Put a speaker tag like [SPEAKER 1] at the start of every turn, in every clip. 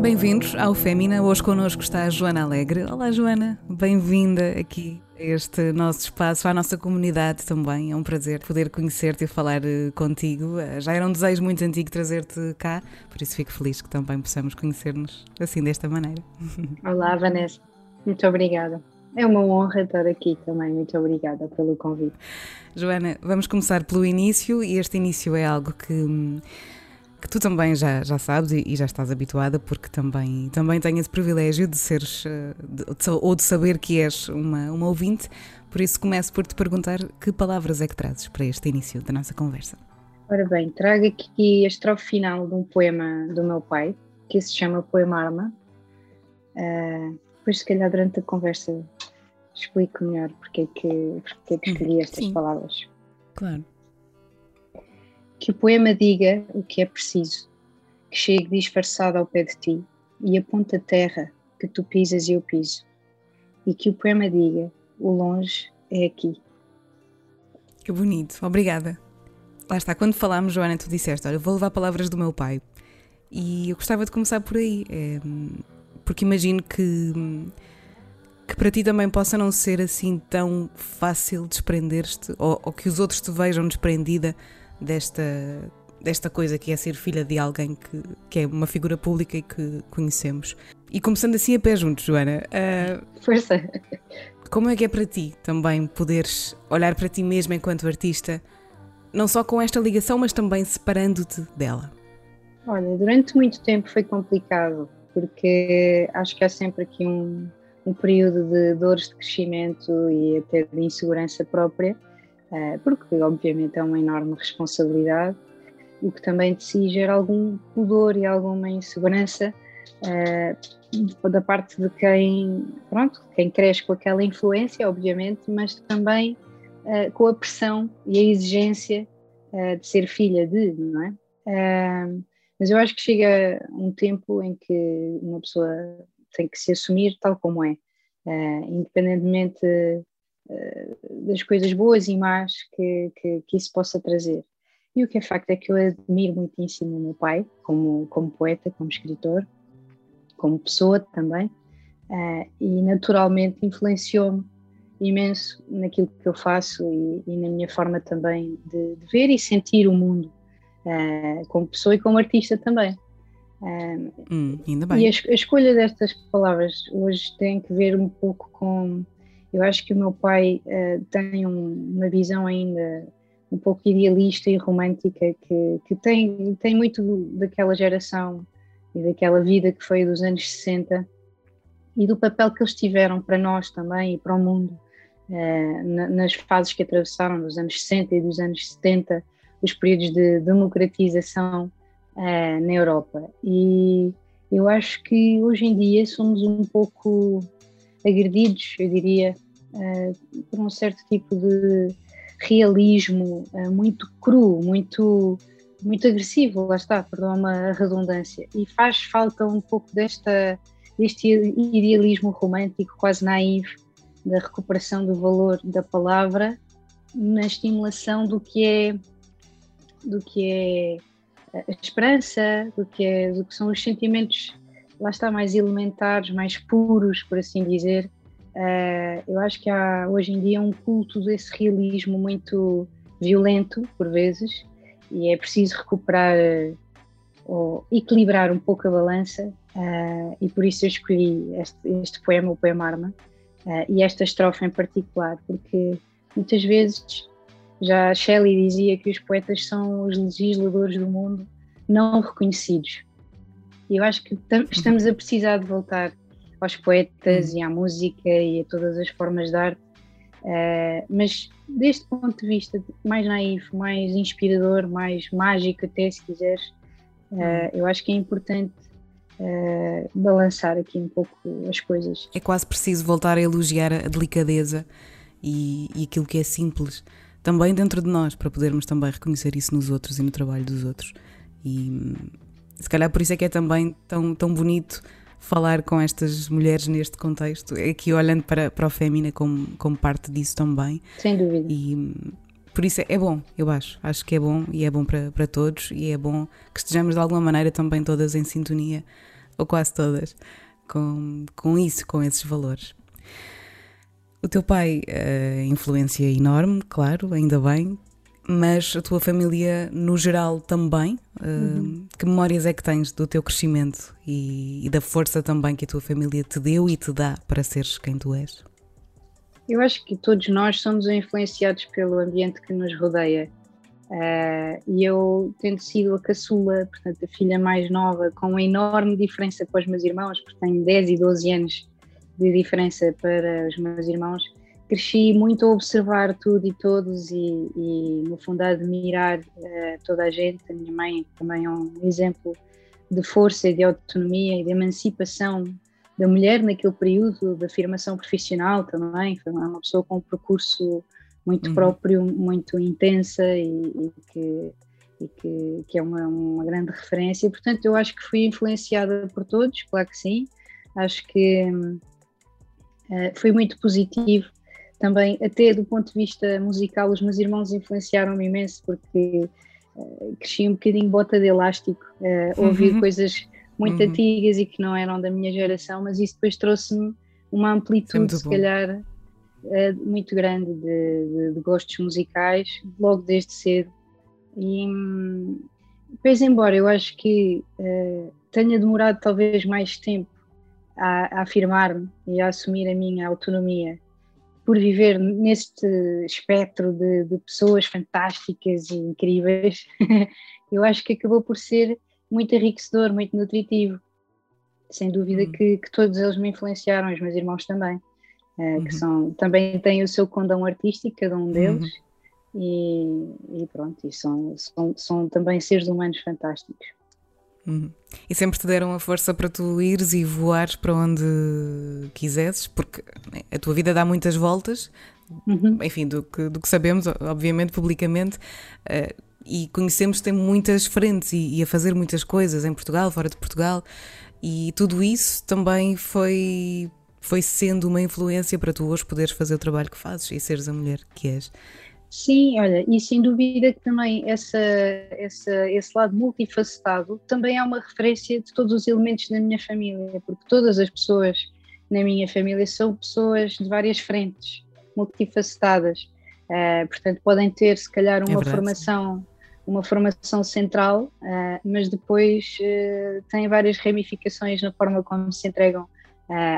[SPEAKER 1] Bem-vindos ao Fémina. Hoje connosco está a Joana Alegre. Olá, Joana. Bem-vinda aqui a este nosso espaço, à nossa comunidade também. É um prazer poder conhecer-te e falar eh, contigo. Eh, já era um desejo muito antigo trazer-te cá, por isso fico feliz que também possamos conhecer-nos assim desta maneira.
[SPEAKER 2] Olá, Vanessa. Muito obrigada. É uma honra estar aqui também. Muito obrigada pelo convite.
[SPEAKER 1] Joana, vamos começar pelo início e este início é algo que que tu também já, já sabes e, e, já estás habituada, porque também, também tenho esse privilégio de seres, eh, de, de, ou de saber que és uma, uma ouvinte, por isso começo por te perguntar que palavras é que trazes para este início da nossa conversa.
[SPEAKER 2] Ora bem, trago aqui a estrofe final de um poema do meu pai, que se chama Poema Arma. Uh, depois, se calhar, durante a conversa, explico melhor porque é que, porque é que escolhi estas Sim. palavras.
[SPEAKER 1] Claro
[SPEAKER 2] que o poema diga o que é preciso, que chegue disfarçado ao pé de ti e aponte a terra que tu pisas e eu piso, e que o poema diga o longe é aqui.
[SPEAKER 1] Que bonito, obrigada. Lá está, quando falámos, Joana, tu disseste: Olha, vou levar palavras do meu pai. E eu gostava de começar por aí, é, porque imagino que, que para ti também possa não ser assim tão fácil desprender-te, ou, ou que os outros te vejam desprendida desta, desta coisa que é ser filha de alguém que, que é uma figura pública e que conhecemos. E começando assim a pé juntos, Joana.
[SPEAKER 2] Uh, Força!
[SPEAKER 1] Como é que é para ti também poderes olhar para ti mesma enquanto artista, não só com esta ligação, mas também separando-te dela?
[SPEAKER 2] Olha, durante muito tempo foi complicado, porque acho que há sempre aqui um, um período de dores de crescimento e até de insegurança própria eh, porque obviamente é uma enorme responsabilidade, o que também de si gera algum pudor e alguma insegurança uh, da parte de quem, pronto, quem cresce com aquela influência, obviamente, mas também uh, com a pressão e a exigência de ser filha de, não é? Mas eu acho que chega um tempo em que uma pessoa tem que se assumir tal como é, independentemente eh, das coisas boas e más que, que, que, isso possa trazer. E o que é facto é que eu admiro muitíssimo o meu pai, como, como poeta, como escritor, como pessoa também, uh, e naturalmente influenciou-me imenso naquilo que eu faço e, e na minha forma também de, de, ver e sentir o mundo, uh, como pessoa e como artista também.
[SPEAKER 1] Uh, hum, ainda bem.
[SPEAKER 2] E a, a, escolha destas palavras hoje tem que ver um pouco com eu acho que o meu pai uh, tem um, uma visão ainda um pouco idealista e romântica que, que tem, tem muito daquela geração e daquela vida que foi dos anos 60 e do papel que eles tiveram para nós também e para o mundo nas fases que atravessaram dos anos 60 e dos anos 70, os períodos de democratização uh, na Europa. E eu acho que hoje em dia somos um pouco agredidos, eu diria, uh, por um certo tipo de realismo uh, muito cru, muito, muito agressivo, lá está, perdão a redundância, e faz falta um pouco desta, deste idealismo romântico quase naivo da recuperação do valor da palavra na estimulação do que é do que é a esperança, do que, é, do que são os sentimentos lá está, mais elementares, mais puros, por assim dizer. Uh, eu acho que há hoje em dia um culto desse realismo muito violento, por vezes, e é preciso recuperar ou equilibrar um pouco a balança, uh, e por isso eu escolhi este, este poema, o Poema Arma, uh, e esta estrofe em particular, porque muitas vezes já Shelley dizia que os poetas são os legisladores do mundo não reconhecidos. E eu acho que estamos a precisar de voltar aos poetas hum. e à música e a todas as formas de arte, uh, mas deste ponto de vista mais naif, mais inspirador, mais mágico até se quiseres, uh, eu acho que é importante uh, balançar aqui um pouco as coisas.
[SPEAKER 1] É quase preciso voltar a elogiar a delicadeza e, e aquilo que é simples também dentro de nós, para podermos também reconhecer isso nos outros e no trabalho dos outros. E se calhar por isso é que é também tão, tão bonito falar com estas mulheres neste contexto, aqui olhando para, para o Fémina como, como parte disso também.
[SPEAKER 2] Sem dúvida.
[SPEAKER 1] E por isso é, é bom, eu acho. Acho que é bom e é bom para, para todos e é bom que estejamos de alguma maneira também todas em sintonia, ou quase todas, com, com isso, com esses valores. O teu pai, uh, influência enorme, claro, ainda bem, mas a tua família no geral também. Uh, uhum. Que memórias é que tens do teu crescimento e, e, da força também que a tua família te deu e te dá para seres quem tu és?
[SPEAKER 2] Eu acho que todos nós somos influenciados pelo ambiente que nos rodeia. Uh, e eu tendo sido a caçula, portanto, a filha mais nova, com uma enorme diferença para os meus irmãos, porque tenho 10 e 12 anos de diferença para os meus irmãos, cresci muito a observar tudo e todos e, e no fundo a admirar uh, toda a gente. A minha mãe também é um exemplo de força e de autonomia e de emancipação da mulher naquele período de afirmação profissional também. Foi uma pessoa com um percurso muito uhum. próprio, muito intensa e, e que, e que, que, é uma, uma grande referência. Portanto, eu acho que fui influenciada por todos, claro que sim. Acho que uh, foi muito positivo também, até do ponto de vista musical, os meus irmãos influenciaram-me imenso porque uh, cresci um bocadinho bota de elástico, uh, ouvir uhum. coisas muito uhum. antigas e que não eram da minha geração, mas isso depois trouxe-me uma amplitude, se bom. calhar, muito grande de, de, de, gostos musicais, logo desde cedo. E, pois, embora eu acho que tenha demorado talvez mais tempo a, a afirmar-me e a assumir a minha autonomia por viver neste espectro de, de pessoas fantásticas e incríveis, eu acho que acabou por ser muito enriquecedor, muito nutritivo. Sem dúvida uhum. que, que, todos eles me influenciaram, os meus irmãos também, uh, uhum. que são, também têm o seu condão artístico, cada um deles, uhum. e, e, pronto, e são, são, são também seres humanos fantásticos.
[SPEAKER 1] Uhum. E sempre te deram a força para tu ires e voares para onde quisesses, porque a tua vida dá muitas voltas, uhum. enfim, do que, do que sabemos, obviamente, publicamente, uh, e conhecemos tem muitas frentes e, e, a fazer muitas coisas em Portugal, fora de Portugal, e tudo isso também foi, foi sendo uma influência para tu hoje poderes fazer o trabalho que fazes e seres a mulher que és.
[SPEAKER 2] Sim, olha, e sem dúvida que também essa, essa, esse lado multifacetado também é uma referência de todos os elementos da minha família, porque todas as pessoas na minha família são pessoas de várias frentes, multifacetadas. Uh, portanto, podem ter, se calhar, uma é formação uma formação central, uh, mas depois uh, têm várias ramificações na forma como se entregam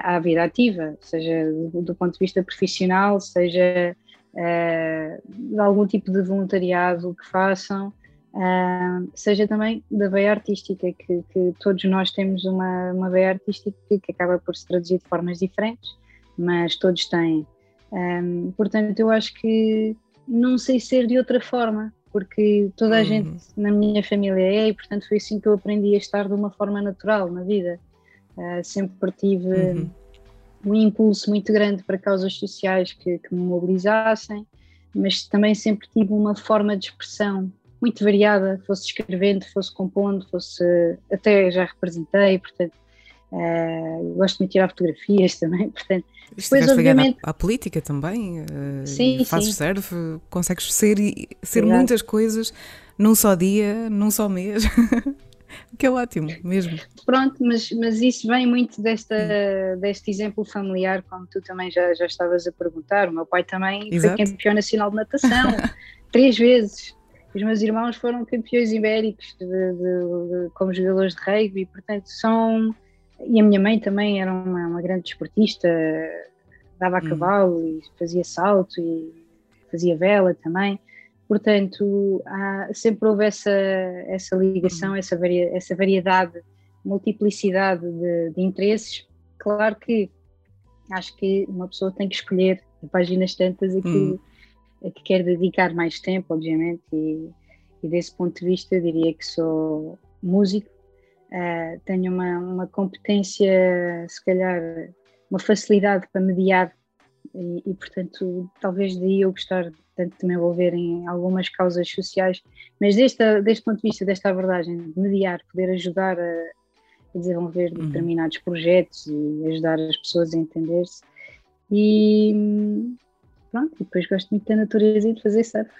[SPEAKER 2] à vida ativa, seja do ponto de vista profissional, seja de algum tipo de voluntariado que façam, uh, seja também da veia artística, que, que, todos nós temos uma, uma veia artística que, acaba por se traduzir de formas diferentes, mas todos têm. Um, portanto, eu acho que não sei ser de outra forma, porque toda a uhum. gente na minha família é, e portanto foi assim que eu aprendi a estar de uma forma natural na vida. Sempre tive. Uhum um impulso muito grande para causas sociais que, que me mobilizassem, mas também sempre tive uma forma de expressão muito variada, fosse escrevendo, fosse compondo, fosse até já representei, portanto uh, gosto de me tirar fotografias também, portanto
[SPEAKER 1] depois obviamente à, à, política também, uh, sim, fazes sim. serve, consegues ser, ser muitas coisas num só dia, num só mês. que é ótimo, mesmo.
[SPEAKER 2] Pronto, mas, mas isso vem muito desta, deste exemplo familiar, como tu também já, já estavas a perguntar. O meu pai também Exato. foi campeão nacional de natação, três vezes. Os meus irmãos foram campeões ibéricos de, de, de, como jogadores de rugby, portanto, são. E a minha mãe também era uma, uma grande desportista, dava a hum. cavalo e fazia salto e fazia vela também. Portanto, há, sempre houve essa, essa ligação, uhum. essa, varia, essa variedade, multiplicidade de, de, interesses. Claro que acho que uma pessoa tem que escolher páginas tantas a que, uhum. a que quer dedicar mais tempo, obviamente, e, e, desse ponto de vista diria que sou músico, uh, tenho uma, uma competência, se calhar, uma facilidade para mediar e, e, portanto talvez daí eu gostar tanto de me envolver em algumas causas sociais, mas deste, deste ponto de vista, desta abordagem de mediar, poder ajudar a, a desenvolver uhum. determinados projetos e ajudar as pessoas a entender-se. E pronto, depois gosto muito da natureza e de fazer surf.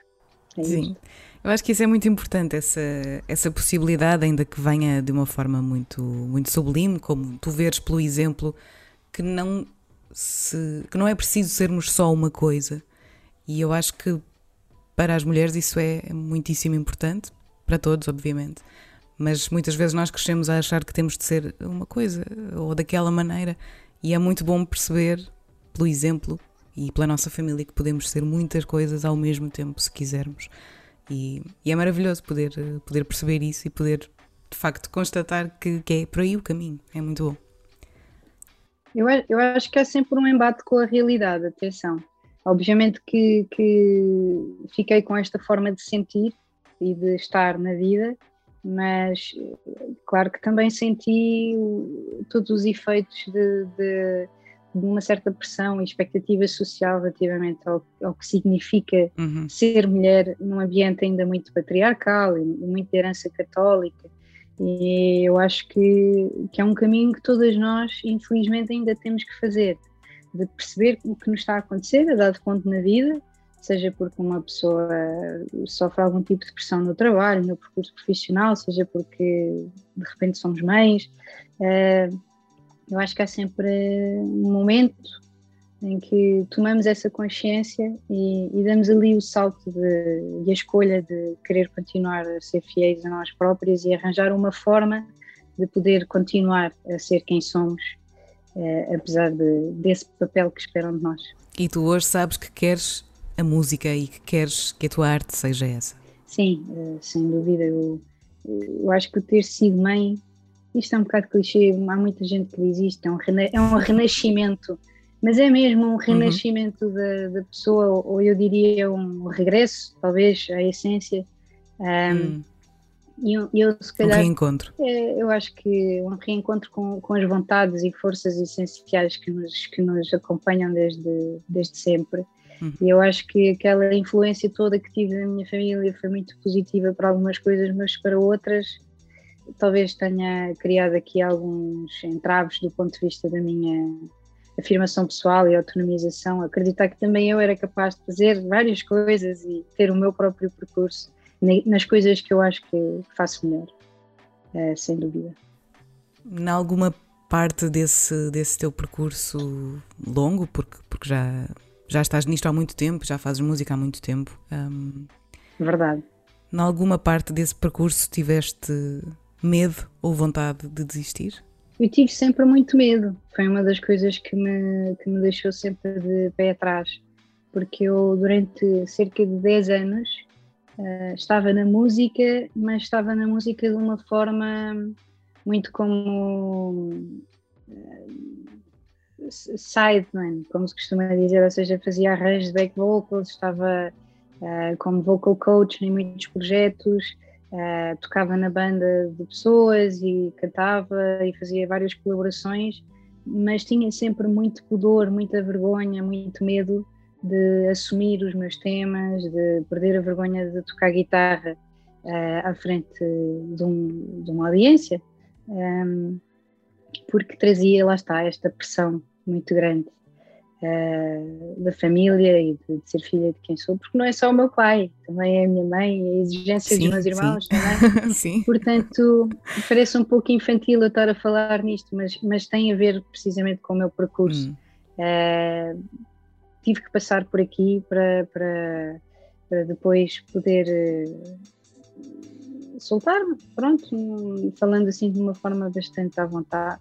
[SPEAKER 1] É Sim. Isto. Eu acho que isso é muito importante, essa, essa possibilidade, ainda que venha de uma forma muito, muito sublime, como tu veres pelo exemplo que não, se, que não é preciso sermos só uma coisa. E eu acho que para as mulheres isso é muitíssimo importante, para todos, obviamente. Mas muitas vezes nós crescemos a achar que temos de ser uma coisa ou daquela maneira, e é muito bom perceber, pelo exemplo e pela nossa família, que podemos ser muitas coisas ao mesmo tempo, se quisermos. E, e, é maravilhoso poder, poder perceber isso e poder, de facto, constatar que, que é por aí o caminho. É muito bom.
[SPEAKER 2] Eu, eu acho que é sempre um embate com a realidade, atenção. Obviamente que, que fiquei com esta forma de sentir e de estar na vida, mas claro que também senti todos os efeitos de, de de uma certa pressão e expectativa social relativamente ao, ao que significa uhum. ser mulher num ambiente ainda muito patriarcal e muito de herança católica. E eu acho que, que é um caminho que todas nós, infelizmente, ainda temos que fazer, de perceber o que nos está a acontecer, a dado ponto na vida, seja porque uma pessoa sofre algum tipo de pressão no trabalho, no percurso profissional, seja porque de repente somos mães. Uh, eu acho que há sempre um momento em que tomamos essa consciência e, e damos ali o salto de, e a escolha de querer continuar a ser fiéis a nós próprios e arranjar uma forma de poder continuar a ser quem somos, eh, apesar de, desse papel que esperam de nós.
[SPEAKER 1] E tu hoje sabes que queres a música e que queres que a tua arte seja essa?
[SPEAKER 2] Sim, eh, sem dúvida. Eu, eu acho que ter sido mãe isto é um bocado clichê, há muita gente que diz isto, é um, rena é um renascimento, mas é mesmo um uhum. renascimento uhum. da, da, pessoa, ou eu diria um regresso, talvez, à essência. Um, hum. E eu, eu, se calhar,
[SPEAKER 1] um reencontro.
[SPEAKER 2] É, eu acho que um reencontro com, com as vontades e forças essenciais que nos, que nos acompanham desde, desde sempre. Uhum. E eu acho que aquela influência toda que tive na minha família foi muito positiva para algumas coisas, mas para outras talvez tenha criado aqui alguns entraves do ponto de vista da minha afirmação pessoal e autonomização, acreditar que também eu era capaz de fazer várias coisas e ter o meu próprio percurso nas coisas que eu acho que faço melhor, é, sem dúvida.
[SPEAKER 1] Em alguma parte desse, desse teu percurso longo, porque, porque já, já estás nisto há muito tempo, já fazes música há muito tempo. Um,
[SPEAKER 2] Verdade.
[SPEAKER 1] Em alguma parte desse percurso tiveste medo ou vontade de desistir?
[SPEAKER 2] Eu tive sempre muito medo. Foi uma das coisas que me, que me deixou sempre de pé atrás. Porque eu, durante cerca de 10 anos, uh, estava na música, mas estava na música de uma forma muito como uh, sideman, como se costuma dizer, ou seja, fazia arranjos de back vocals, estava uh, como vocal coach em muitos projetos, Uh, tocava na banda de pessoas e cantava e fazia várias colaborações, mas tinha sempre muito pudor, muita vergonha, muito medo de assumir os meus temas, de perder a vergonha de tocar guitarra uh, à frente de, um, de uma audiência, um, porque trazia, lá está, esta pressão muito grande uh, da família e de, de, ser filha de quem sou, porque não é só o meu pai, também é a minha mãe, a exigência sim, dos meus irmãos sim. também. sim. Portanto, parece um pouco infantil eu estar a falar nisto, mas, mas tem a ver precisamente com o meu percurso. Hum. Uh, tive que passar por aqui para, para, para depois poder uh, soltar-me, pronto, falando assim de uma forma bastante à vontade.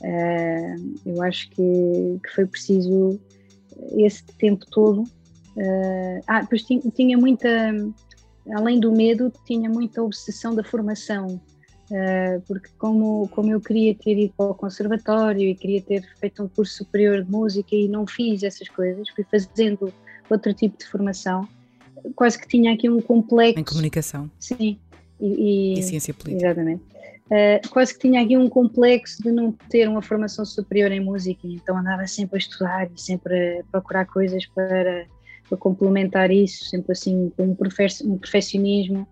[SPEAKER 2] Uh, eu acho que, que, foi preciso esse tempo todo. Uh, ah, pois tinha, tinha, muita, além do medo, tinha muita obsessão da formação, porque como, como eu queria ter ido para o conservatório e queria ter feito um curso superior de música e não fiz essas coisas, fui fazendo outro tipo de formação, quase que tinha aqui um complexo.
[SPEAKER 1] Em comunicação.
[SPEAKER 2] Sim. E,
[SPEAKER 1] e, e ciência política.
[SPEAKER 2] Exatamente uh, quase que tinha aqui um complexo de não ter uma formação superior em música, então andava sempre a estudar e sempre a procurar coisas para, para complementar isso, sempre assim com um, um perfeccionismo.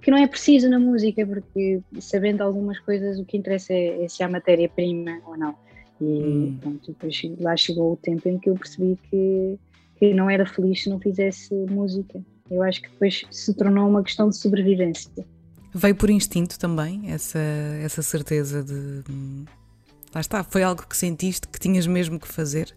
[SPEAKER 2] Que não é preciso na música, porque sabendo algumas coisas, o que interessa é, é se há matéria-prima ou não. E hum. pronto, depois lá chegou o tempo em que eu percebi que, que não era feliz se não fizesse música. Eu acho que depois se tornou uma questão de sobrevivência.
[SPEAKER 1] Veio por instinto também essa, essa certeza de. Lá está, foi algo que sentiste que tinhas mesmo que fazer?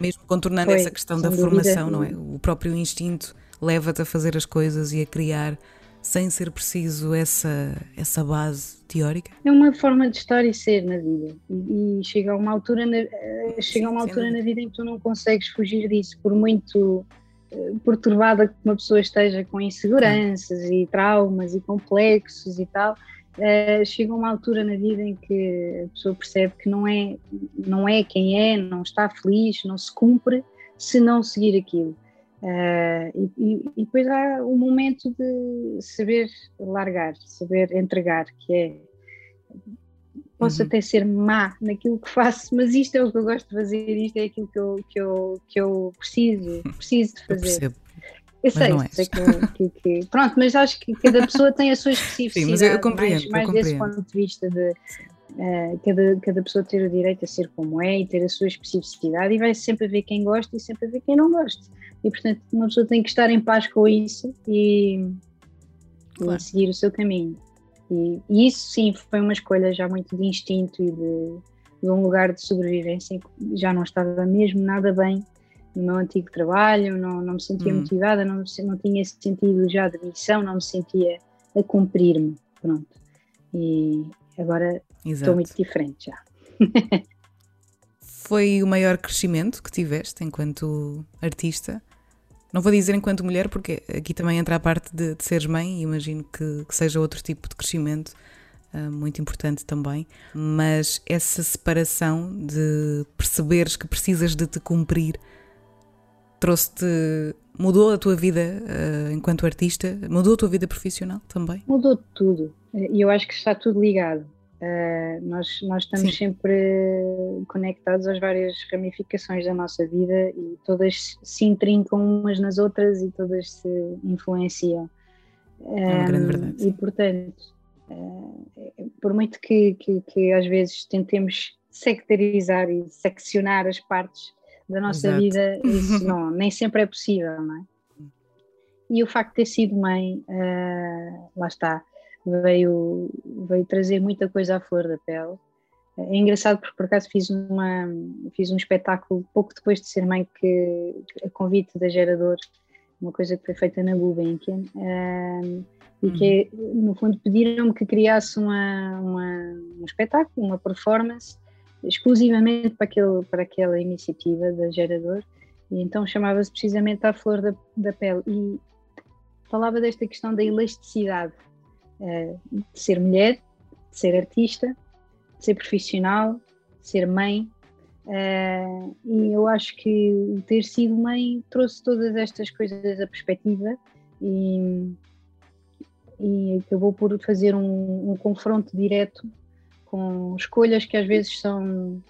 [SPEAKER 1] Mesmo contornando foi, essa questão da dúvida. formação, não é? O próprio instinto leva-te a fazer as coisas e a criar sem ser preciso essa, essa base teórica?
[SPEAKER 2] É uma forma de estar e ser na vida. E, e chega a uma altura, na, eh, chega a uma altura na vida em que tu não consegues fugir disso, por muito uh, perturbada que uma pessoa esteja com inseguranças e traumas e complexos e tal. Uh, chega a uma altura na vida em que a pessoa percebe que não é, não é quem é, não está feliz, não se cumpre se não seguir aquilo. Uh, e, e, depois há o momento de saber largar, saber entregar, que é posso uhum. até ser má naquilo que faço, mas isto é o que eu gosto de fazer, isto é aquilo que eu, que eu, que eu preciso, preciso de fazer. Eu, eu sei, é sei que, que, que, pronto, mas acho que cada pessoa tem a sua especificidade, Sim, mas eu compreendo, mais, mais eu desse ponto de vista de uh, cada, cada pessoa ter o direito a ser como é e ter a sua especificidade e vai sempre haver quem gosta e sempre haver quem não gosta. E, portanto, uma pessoa tem que estar em paz com isso e, claro. e seguir o seu caminho. E, e, isso, sim, foi uma escolha já muito de instinto e de, de um lugar de sobrevivência em que já não estava mesmo nada bem no meu antigo trabalho, não, não me sentia hum. motivada, não, não tinha esse sentido já de missão, não me sentia a cumprir-me. Pronto. E agora Exato. estou muito diferente já.
[SPEAKER 1] Foi o maior crescimento que tiveste enquanto artista? Não vou dizer enquanto mulher, porque aqui também entra a parte de, de seres mãe e imagino que, que, seja outro tipo de crescimento uh, muito importante também. Mas essa separação de perceberes que precisas de te cumprir trouxe-te. mudou a tua vida uh, enquanto artista? Mudou a tua vida profissional também?
[SPEAKER 2] Mudou tudo. E eu acho que está tudo ligado. Uh, nós, nós estamos Sim. sempre conectados às várias ramificações da nossa vida e todas se intrincam umas nas outras e todas se influenciam.
[SPEAKER 1] É uma grande verdade.
[SPEAKER 2] E portanto, uh, por muito que, que, que, às vezes tentemos sectarizar e seccionar as partes da nossa Exato. vida, isso não, nem sempre é possível, não é? E o facto de ter sido mãe, uh, lá está, veio, veio trazer muita coisa à flor da pele. É engraçado porque por acaso fiz, uma, fiz um espetáculo pouco depois de ser mãe que a convite da Gerador, uma coisa que foi feita na Gulbenkian, um, e que uhum. no fundo pediram-me que criasse uma, uma, um espetáculo, uma performance exclusivamente para, aquele, para aquela iniciativa da Gerador e então chamava-se precisamente a flor da, da pele e falava desta questão da elasticidade de ser mulher, de ser artista, de ser profissional, de ser mãe. Uh, e eu acho que ter sido mãe trouxe todas estas coisas à perspectiva e, e acabou por fazer um, um confronto direto com escolhas que às vezes são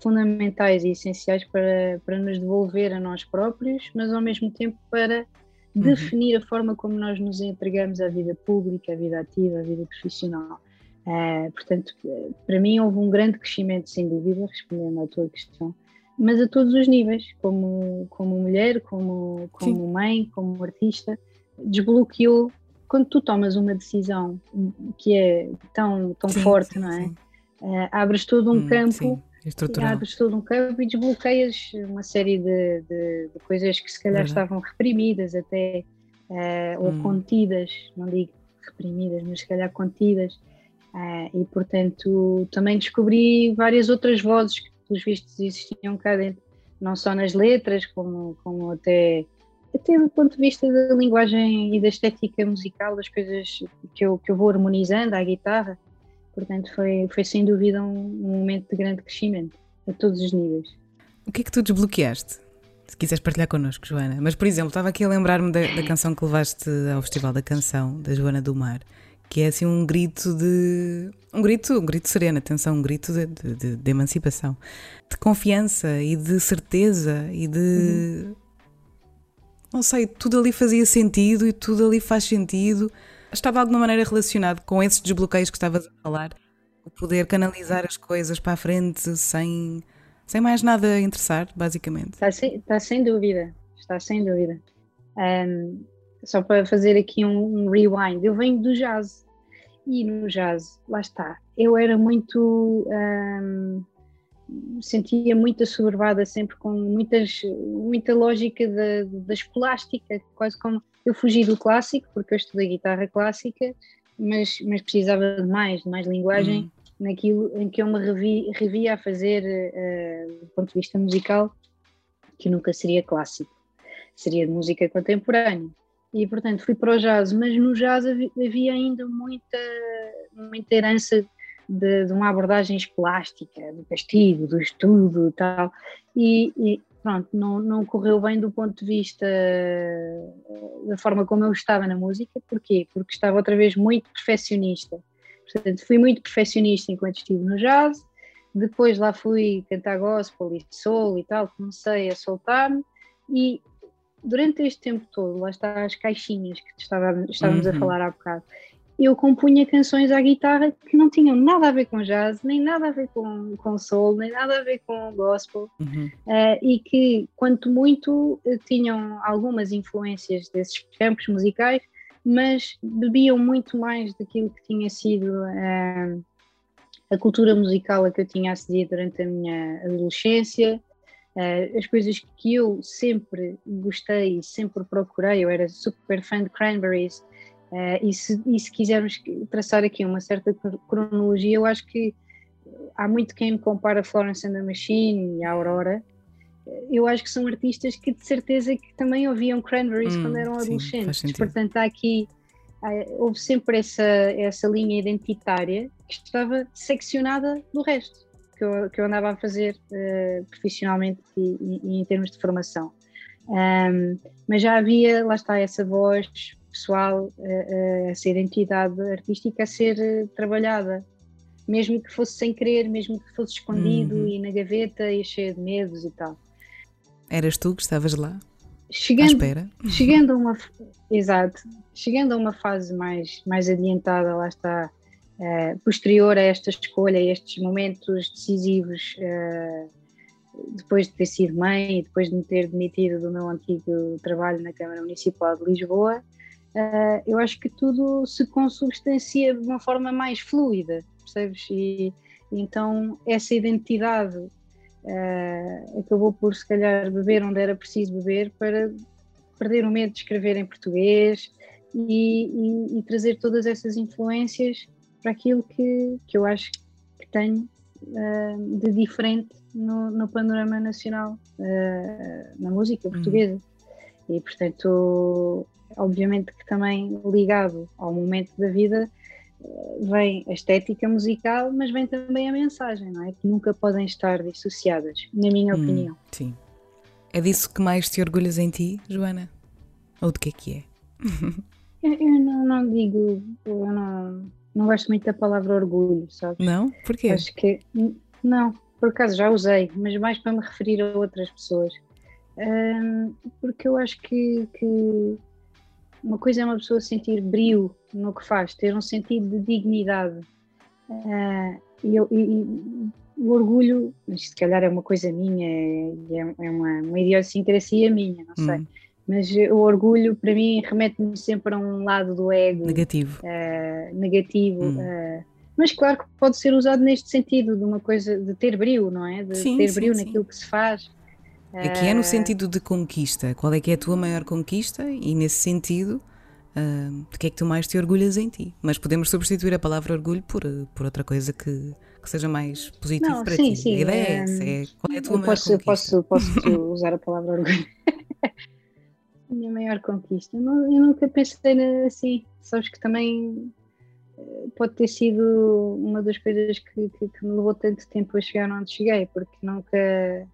[SPEAKER 2] fundamentais e essenciais para, para nos devolver a nós próprios, mas ao mesmo tempo para. Definir a forma como nós nos entregamos à vida pública, à vida ativa, à vida profissional. Uh, portanto, para mim houve um grande crescimento, sem dúvida, respondendo à tua questão, mas a todos os níveis, como, como mulher, como, como mãe, como artista, desbloqueou. Quando tu tomas uma decisão que é tão, tão sim, forte, sim, não é? Uh, abres todo um hum, campo Estrutural. abres todo um campo e desbloqueias uma série de, de, de coisas que se calhar Verdade. estavam reprimidas até, uh, ou hum. contidas, não digo reprimidas, mas se calhar contidas. Uh, e portanto também descobri várias outras vozes que pelos vistos existiam cá dentro, não só nas letras, como, como até, até do ponto de vista da linguagem e da estética musical, das coisas que eu, que eu vou harmonizando à guitarra. Portanto, foi, foi sem dúvida um, um momento de grande crescimento, a todos os níveis.
[SPEAKER 1] O que é que tu desbloqueaste? Se quiseres partilhar connosco, Joana. Mas, por exemplo, estava aqui a lembrar-me da, da, canção que levaste ao Festival da Canção, da Joana do Mar, que é assim um grito de. Um grito, um grito sereno, atenção, um grito de, de, de emancipação, de confiança e de certeza e de. Uhum. Não sei, tudo ali fazia sentido e tudo ali faz sentido Está de alguma maneira relacionado com esses desbloqueios que estavas a falar? O poder canalizar as coisas para a frente sem, sem mais nada interessar, basicamente.
[SPEAKER 2] Está sem, está sem dúvida, está sem dúvida. Um, só para fazer aqui um, um, rewind, eu venho do jazz e no jazz, lá está, eu era muito. Um, sentia muito assoberbada sempre com muitas, muita lógica da, da escolástica, quase como eu fugi do clássico, porque eu estudei guitarra clássica, mas, mas precisava de mais, de mais linguagem uhum. naquilo em que eu me revi, revia a fazer uh, do ponto de vista musical, que nunca seria clássico, seria de música contemporânea. E portanto fui para o jazz, mas no jazz havia ainda muita, muita herança de, de, uma abordagem escolástica, do castigo, do estudo e tal, e, e pronto, não, não correu bem do ponto de vista da forma como eu estava na música, porquê? Porque estava outra vez muito perfeccionista, portanto fui muito perfeccionista enquanto estive no jazz, depois lá fui cantar gospel e soul e tal, comecei a soltar-me. E durante este tempo todo, lá está as caixinhas que estávamos, estávamos uhum. a falar há bocado, eu compunha canções à guitarra que não tinham nada a ver com jazz, nem nada a ver com, com soul, nem nada a ver com gospel, uhum. uh, e que, quanto muito, eh, tinham algumas influências desses campos musicais, mas bebiam muito mais daquilo que tinha sido uh, a cultura musical a que eu tinha acedido durante a minha adolescência, as coisas que eu sempre gostei sempre procurei, eu era super fã de Cranberries, Uh, e, se, e, se, quisermos traçar aqui uma certa cronologia, eu acho que há muito quem me compara Florence and the Machine e a Aurora. Eu acho que são artistas que de certeza que também ouviam Cranberries hum, quando eram adolescentes. Sim, Portanto, há aqui houve sempre essa, essa linha identitária que estava seccionada do resto que eu, que eu andava a fazer uh, profissionalmente e, e, e, em termos de formação. Um, mas já havia, lá está, essa voz pessoal, essa identidade artística a ser eh, trabalhada, mesmo que fosse sem querer, mesmo que fosse escondido uhum. e na gaveta e cheio de medos e tal.
[SPEAKER 1] Eras tu que estavas lá?
[SPEAKER 2] Chegando,
[SPEAKER 1] à espera.
[SPEAKER 2] chegando a uma exato, chegando a uma fase mais, mais adiantada, lá está, uh, posterior a esta escolha, a estes momentos decisivos, uh, depois de ter sido mãe e depois de me ter demitido do meu antigo trabalho na Câmara Municipal de Lisboa, uh, eu acho que tudo se consubstancia de uma forma mais fluida, percebes? E, então essa identidade uh, acabou por se calhar beber onde era preciso beber para perder o medo de escrever em português e, e, e trazer todas essas influências para aquilo que, que eu acho que tenho uh, de diferente no, no panorama nacional, uh, na música portuguesa. Uhum. E portanto obviamente que também ligado ao momento da vida eh, vem a estética musical, mas vem também a mensagem, não é? Que nunca podem estar dissociadas, na minha hum, opinião.
[SPEAKER 1] Sim. É disso que mais te orgulhas em ti, Joana? Ou de que é que é?
[SPEAKER 2] eu, eu não, não, digo, eu não, não gosto muito da palavra orgulho, sabes?
[SPEAKER 1] Não? Porquê?
[SPEAKER 2] Acho que, não, por acaso já usei, mas mais para me referir a outras pessoas. Um, porque eu acho que, que uma coisa é uma pessoa sentir brilho no que faz, ter um sentido de dignidade. Uh, e, eu, e, o orgulho, mas se calhar é uma coisa minha, é, é uma, uma idiosincrasia minha, não sei. Hum. Mas o orgulho, para mim, remete-me sempre a um lado do ego.
[SPEAKER 1] Negativo.
[SPEAKER 2] Uh, negativo. Hum. Uh, mas claro que pode ser usado neste sentido, de uma coisa, de ter brilho, não é? De sim, ter brilho sim, naquilo sim. que se faz.
[SPEAKER 1] Aqui é no sentido de conquista. Qual é que é a tua maior conquista? E nesse sentido, uh, de que é que tu mais te orgulhas em ti? Mas podemos substituir a palavra orgulho por, por outra coisa que, que seja mais positiva para
[SPEAKER 2] sim,
[SPEAKER 1] ti.
[SPEAKER 2] Sim,
[SPEAKER 1] a ideia é essa. É, qual é a tua
[SPEAKER 2] eu
[SPEAKER 1] maior
[SPEAKER 2] posso,
[SPEAKER 1] conquista?
[SPEAKER 2] Eu posso, posso usar a palavra orgulho. minha maior conquista. Eu, nunca pensei assim. Sabes que também eh, pode ter sido uma das coisas que, que, que me levou tanto tempo a chegar onde cheguei, porque nunca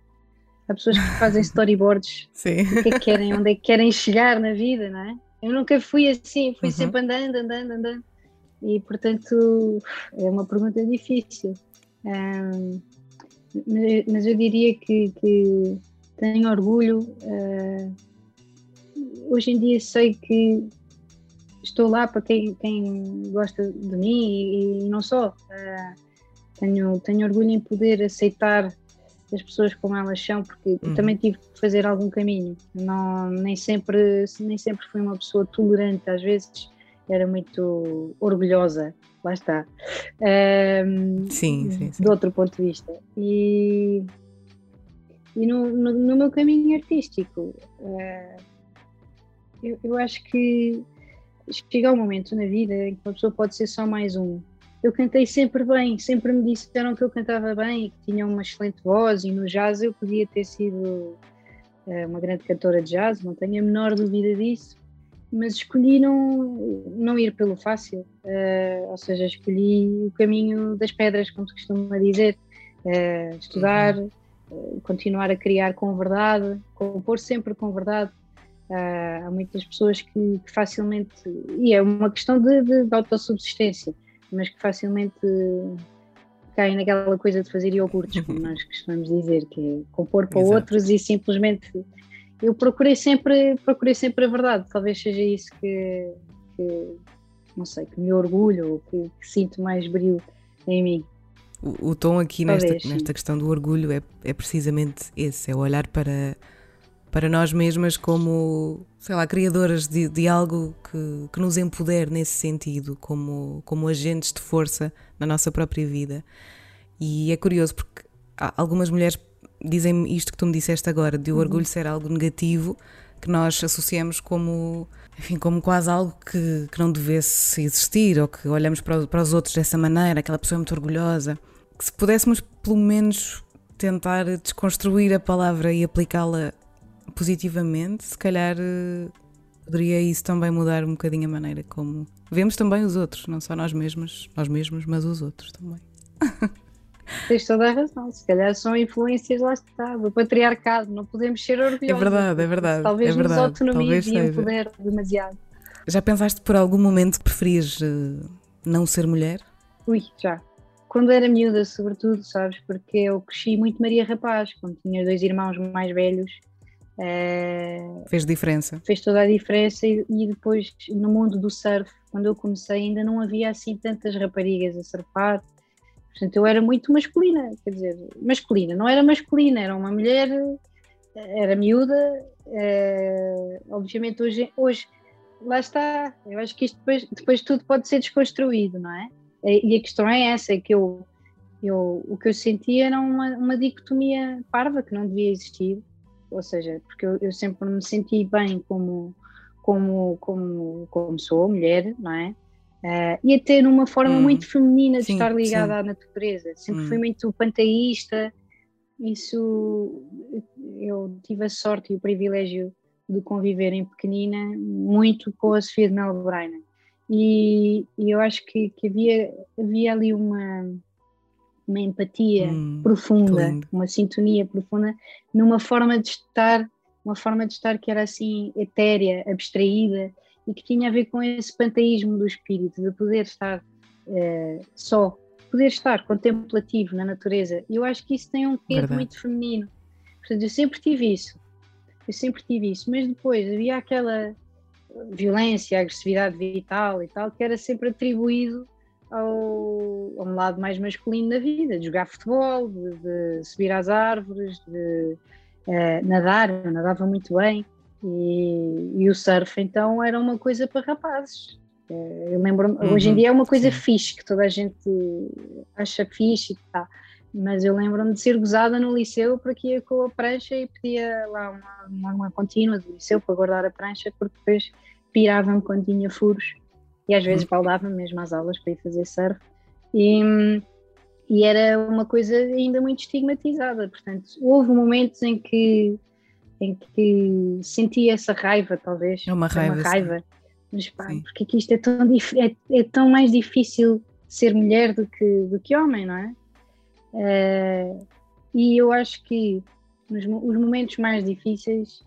[SPEAKER 2] Há pessoas que fazem storyboards
[SPEAKER 1] Sim.
[SPEAKER 2] o que é que querem, onde é que querem chegar na vida, não é? Eu nunca fui assim, fui uhum. sempre andando, andando, andando. E portanto é uma pergunta difícil. Um, mas eu diria que, que tenho orgulho. Uh, hoje em dia sei que estou lá para quem, quem gosta de mim e, e não só. Uh, tenho, tenho orgulho em poder aceitar as pessoas como elas são, porque uhum. também tive que fazer algum caminho. Não, nem, sempre, nem sempre fui uma pessoa tolerante, às vezes era muito orgulhosa, lá está. Um,
[SPEAKER 1] sim, sim, sim.
[SPEAKER 2] De outro ponto de vista. E, e no, no, no meu caminho artístico, uh, eu, eu acho que chega um momento na vida em que uma pessoa pode ser só mais um eu cantei sempre bem, sempre me disseram que eu cantava bem e que tinha uma excelente voz e no jazz eu podia ter sido uh, uma grande cantora de jazz, não tenho a menor dúvida disso, mas escolhi não, não ir pelo fácil, uh, ou seja, escolhi o caminho das pedras, como se costuma dizer, uh, estudar, uhum. continuar a criar com verdade, compor sempre com verdade. há muitas pessoas que, que, facilmente, e é uma questão de, de, de autossubsistência, mas que facilmente caem naquela coisa de fazer iogurtes, como nós costumamos dizer, que é compor para Exato. outros e simplesmente eu procurei sempre, procurei sempre a verdade, talvez seja isso que, que não sei, que me orgulho ou que, que sinto mais brilho em mim.
[SPEAKER 1] O, o tom aqui nesta, nesta questão do orgulho é, é precisamente esse, é olhar para para nós mesmas como, sei lá, criadoras de, de algo que, que nos empodere nesse sentido, como, como agentes de força na nossa própria vida. E é curioso porque algumas mulheres dizem isto que tu me disseste agora, de o uhum. orgulho ser algo negativo, que nós associamos como, enfim, como quase algo que, que não devesse existir, ou que olhamos para, para os outros dessa maneira, aquela pessoa é muito orgulhosa. Que se pudéssemos pelo menos tentar desconstruir a palavra e aplicá-la positivamente, se calhar eh, poderia isso também mudar um bocadinho a maneira como vemos também os outros, não só nós mesmos, nós mesmos, mas os outros também.
[SPEAKER 2] Tens toda a razão, se calhar são influências lá está, do patriarcado, não podemos ser orgulhosos.
[SPEAKER 1] É verdade, é verdade.
[SPEAKER 2] Talvez
[SPEAKER 1] é verdade,
[SPEAKER 2] nos autonomias e poder demasiado.
[SPEAKER 1] Já pensaste por algum momento que preferias uh, não ser mulher?
[SPEAKER 2] Ui, já. Quando era miúda, sobretudo, sabes, porque eu cresci muito Maria Rapaz, quando tinha dois irmãos mais velhos,
[SPEAKER 1] Uh, fez diferença.
[SPEAKER 2] Fez toda a diferença e, e, depois no mundo do surf, quando eu comecei, ainda não havia assim tantas raparigas a surfar. Portanto, eu era muito masculina, quer dizer, masculina, não era masculina, era uma mulher, era miúda. Uh, obviamente, hoje, hoje, lá está, eu acho que isto depois, depois tudo pode ser desconstruído, não é? E a questão é essa: é que eu, eu, o que eu sentia era uma, uma dicotomia parva que não devia existir ou seja, porque eu, eu sempre me senti bem como, como, como, como sou, mulher, não é? Uh, e até numa forma hum. muito feminina de sim, estar ligada sim. à natureza. Sempre hum. fui muito panteísta. Isso eu tive a sorte e o privilégio de conviver em pequenina muito com a Sofia de Melbourne. E, e eu acho que, que havia, havia ali uma, uma empatia hum, profunda, uma sintonia profunda, numa forma de estar, uma forma de estar que era assim etérea, abstraída e que tinha a ver com esse panteísmo do espírito, de poder estar uh, só, poder estar contemplativo na natureza. E eu acho que isso tem um quê muito feminino. Portanto, eu sempre tive isso, eu sempre tive isso, mas depois havia aquela violência, agressividade vital e tal, que era sempre atribuído ao, a um lado mais masculino da vida, de jogar futebol, de, de subir às árvores, de uh, nadar, eu nadava muito bem, e, e, o surf então era uma coisa para rapazes. Uh, eu lembro uhum, hoje em dia é uma coisa sim. fixe, que toda a gente acha fixe e tá. Mas eu lembro-me de ser gozada no liceu porque ia com a prancha e pedia lá uma, uma, uma contínua do liceu para guardar a prancha, porque depois pirava-me quando tinha furos e às vezes baldava mesmo às aulas para ir fazer surf e, e era uma coisa ainda muito estigmatizada, portanto houve momentos em que em que senti essa raiva talvez,
[SPEAKER 1] é uma raiva,
[SPEAKER 2] uma raiva. mas pá, porque é que isto é tão, é, é, tão mais difícil ser mulher do que, do que homem, não é? Uh, e eu acho que nos, os momentos mais difíceis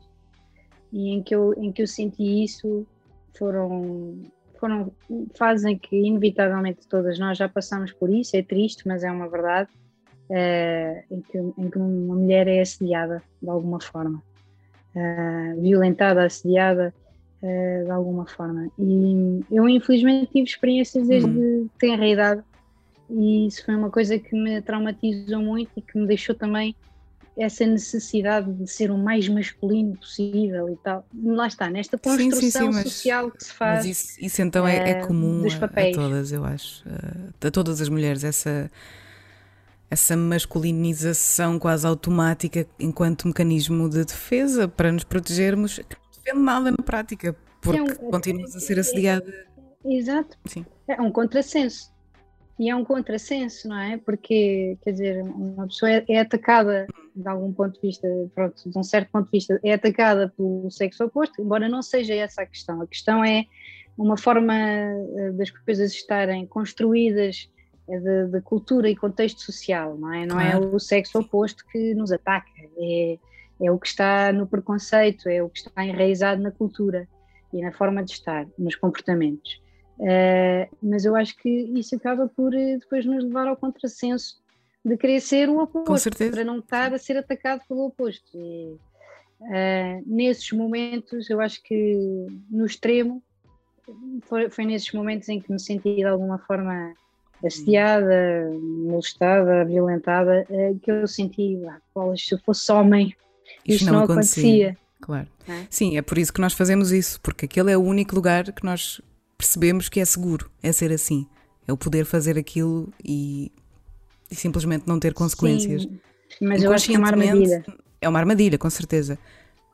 [SPEAKER 2] e em que eu, em que eu senti isso foram foram fazem que inevitavelmente todas nós já passamos por isso, é triste, mas é uma verdade, uh, em, que, em, que, uma mulher é assediada de alguma forma, uh, violentada, assediada, uh, de alguma forma. E eu, infelizmente, tive experiências desde hum. tenra idade e isso foi uma coisa que me traumatizou muito e que me deixou também essa necessidade de ser o mais masculino possível e tal. Lá está, nesta construção sim, sim, sim, social que se faz.
[SPEAKER 1] Mas isso, isso então é, é comum a, a, todas, eu acho. A todas as mulheres, essa, essa masculinização quase automática enquanto mecanismo de defesa para nos protegermos, que não defende nada na prática, porque é um, continuas a ser assediada.
[SPEAKER 2] Exato. Sim. É um contrassenso e é um contrassenso, não é? Porque, quer dizer, uma pessoa é, é, atacada de algum ponto de vista, pronto, de um certo ponto de vista, é atacada pelo sexo oposto, embora não seja essa a questão. A questão é uma forma eh, das coisas estarem construídas eh, de, de cultura e contexto social, não é? Não é é o sexo oposto que nos ataca, é, é o que está no preconceito, é o que está enraizado na cultura e na forma de estar, nos comportamentos. Uh, mas eu acho que isso acaba por uh, depois nos levar ao contrassenso de querer ser o oposto, para não estar a ser atacado pelo oposto. E, uh, nesses momentos, eu acho que no extremo, foi, foi nesses momentos em que me senti de alguma forma assediada, molestada, violentada, que eu senti, ah, se eu fosse homem, isto, isto não, não acontecia. acontecia.
[SPEAKER 1] Claro. É? Sim, é por isso que nós fazemos isso, porque aquele é o único lugar que nós percebemos que é seguro, é ser assim, é o poder fazer aquilo e, e simplesmente não ter consequências.
[SPEAKER 2] Sim, mas eu acho que é uma armadilha.
[SPEAKER 1] É uma armadilha, com certeza.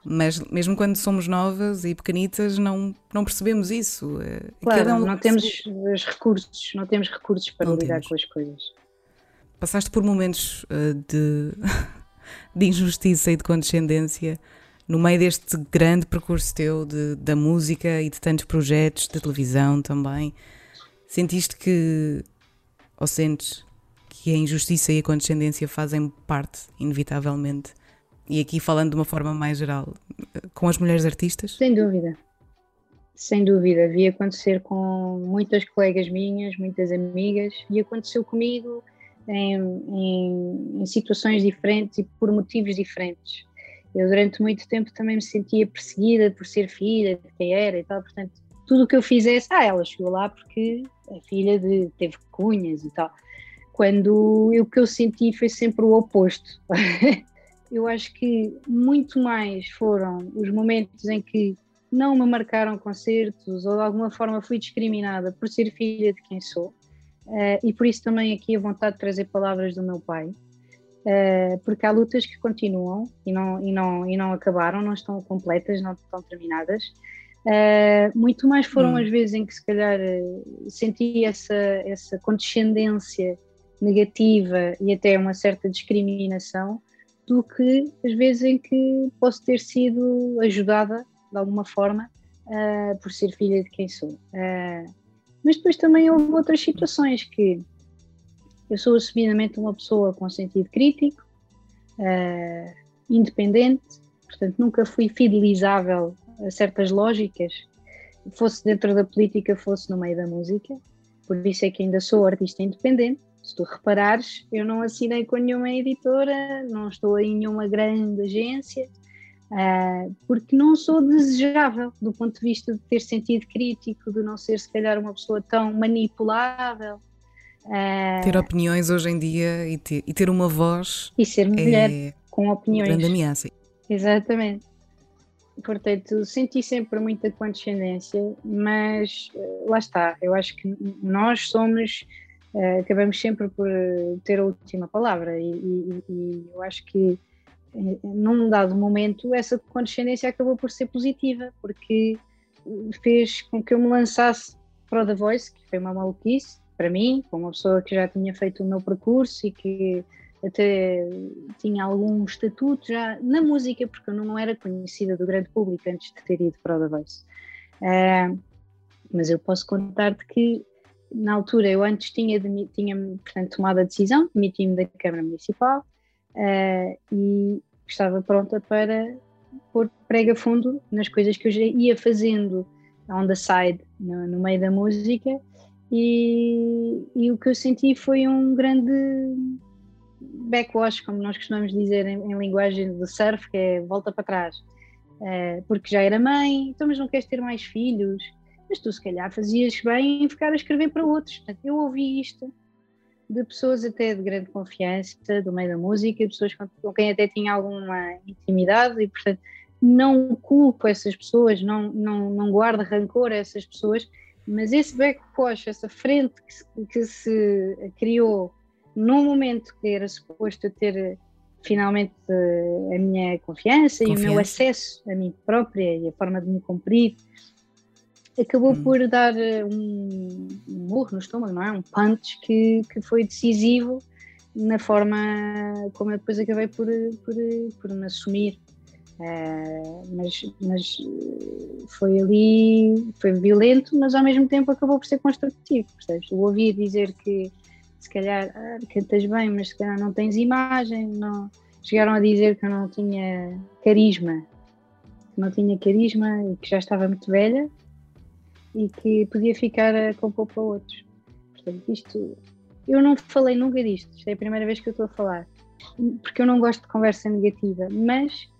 [SPEAKER 1] Mas mesmo quando somos novas e pequenitas, não, não percebemos isso.
[SPEAKER 2] É, claro, é um não temos os recursos, não temos recursos para não lidar temos. com as coisas.
[SPEAKER 1] Passaste por momentos uh, de, de injustiça e de condescendência no meio deste grande percurso teu de, da música e de tantos projetos de televisão também, sentiste que, ou sentes que a injustiça e a condescendência fazem parte, inevitavelmente? E aqui falando de uma forma mais geral, com as mulheres artistas?
[SPEAKER 2] Sem dúvida. Sem dúvida, vi acontecer com muitas colegas minhas, muitas amigas, e aconteceu comigo em, em, em situações diferentes e por motivos diferentes eu durante muito tempo também me sentia perseguida por ser filha de quem era e tal, portanto, tudo o que eu fizesse, ah, ela chegou lá porque é filha de, teve cunhas e tal. Quando o que eu senti foi sempre o oposto. eu acho que muito mais foram os momentos em que não me marcaram concertos ou de alguma forma fui discriminada por ser filha de quem sou. Uh, e por isso também aqui a vontade de trazer palavras do meu pai, uh, porque há lutas que continuam e não, e, não, e não acabaram, não estão completas, não estão terminadas. Uh, muito mais foram hum. as vezes em que se calhar senti essa, essa condescendência negativa e até uma certa discriminação do que as vezes em que posso ter sido ajudada de alguma forma uh, por ser filha de quem sou. Uh, mas depois também houve outras situações que eu sou assumidamente uma pessoa com sentido crítico, uh, independente, portanto nunca fui fidelizável a certas lógicas, fosse dentro da política, fosse no meio da música, por isso é que ainda sou artista independente. Se tu reparares, eu não assinei com nenhuma editora, não estou em nenhuma grande agência, uh, porque não sou desejável do ponto de vista de ter sentido crítico, de não ser se calhar uma pessoa tão manipulável,
[SPEAKER 1] ter opiniões hoje em dia e ter, e ter uma voz.
[SPEAKER 2] E ser mulher é com opiniões.
[SPEAKER 1] Grande ameaça.
[SPEAKER 2] Exatamente. Portanto, senti sempre muita condescendência, mas eh, lá está, eu acho que nós somos, uh, acabamos sempre por ter a última palavra, e, e, e, eu acho que eh, num dado momento essa condescendência acabou por ser positiva, porque fez com que eu me lançasse para o The Voice, que foi uma maluquice, para mim, como uma pessoa que já tinha feito o meu percurso e que até tinha algum estatuto já na música, porque eu não era conhecida do grande público antes de ter ido para o The Voice. Uh, mas eu posso contar-te que na altura eu antes tinha, tinha portanto, tomado a decisão, demiti-me da Câmara Municipal uh, e estava pronta para pôr prega fundo nas coisas que eu já ia fazendo on the side, no, no meio da música, e, e, o que eu senti foi um grande backwash, como nós costumamos dizer em, em linguagem do surf, que é volta para trás. uh, porque já era mãe, então mas não queres ter mais filhos? Mas tu se calhar fazias bem em ficar a escrever para outros. Eu ouvi isto de pessoas até de grande confiança, do meio da música, pessoas com quem até tinha alguma intimidade e portanto não culpo essas pessoas, não, não, não guardo rancor a essas pessoas, mas esse backwash, essa frente que se, que se criou num momento que era suposto ter finalmente a minha confiança, confiança, e o meu acesso a mim própria e a forma de me cumprir, acabou hum. por dar um, um murro no estômago, não é? Um punch que, que foi decisivo na forma como eu depois acabei por, por, por me assumir. Uh, mas, mas foi ali, foi violento, mas ao mesmo tempo acabou por ser construtivo. Percebes? O ouvir dizer que se calhar ah, cantas bem, mas se calhar não tens imagem, não, chegaram a dizer que eu não tinha carisma, que não tinha carisma e que já estava muito velha e que podia ficar a compor para outros. Portanto, isto, eu não falei nunca disto, isto é a primeira vez que eu estou a falar, porque eu não gosto de conversa negativa, mas eh,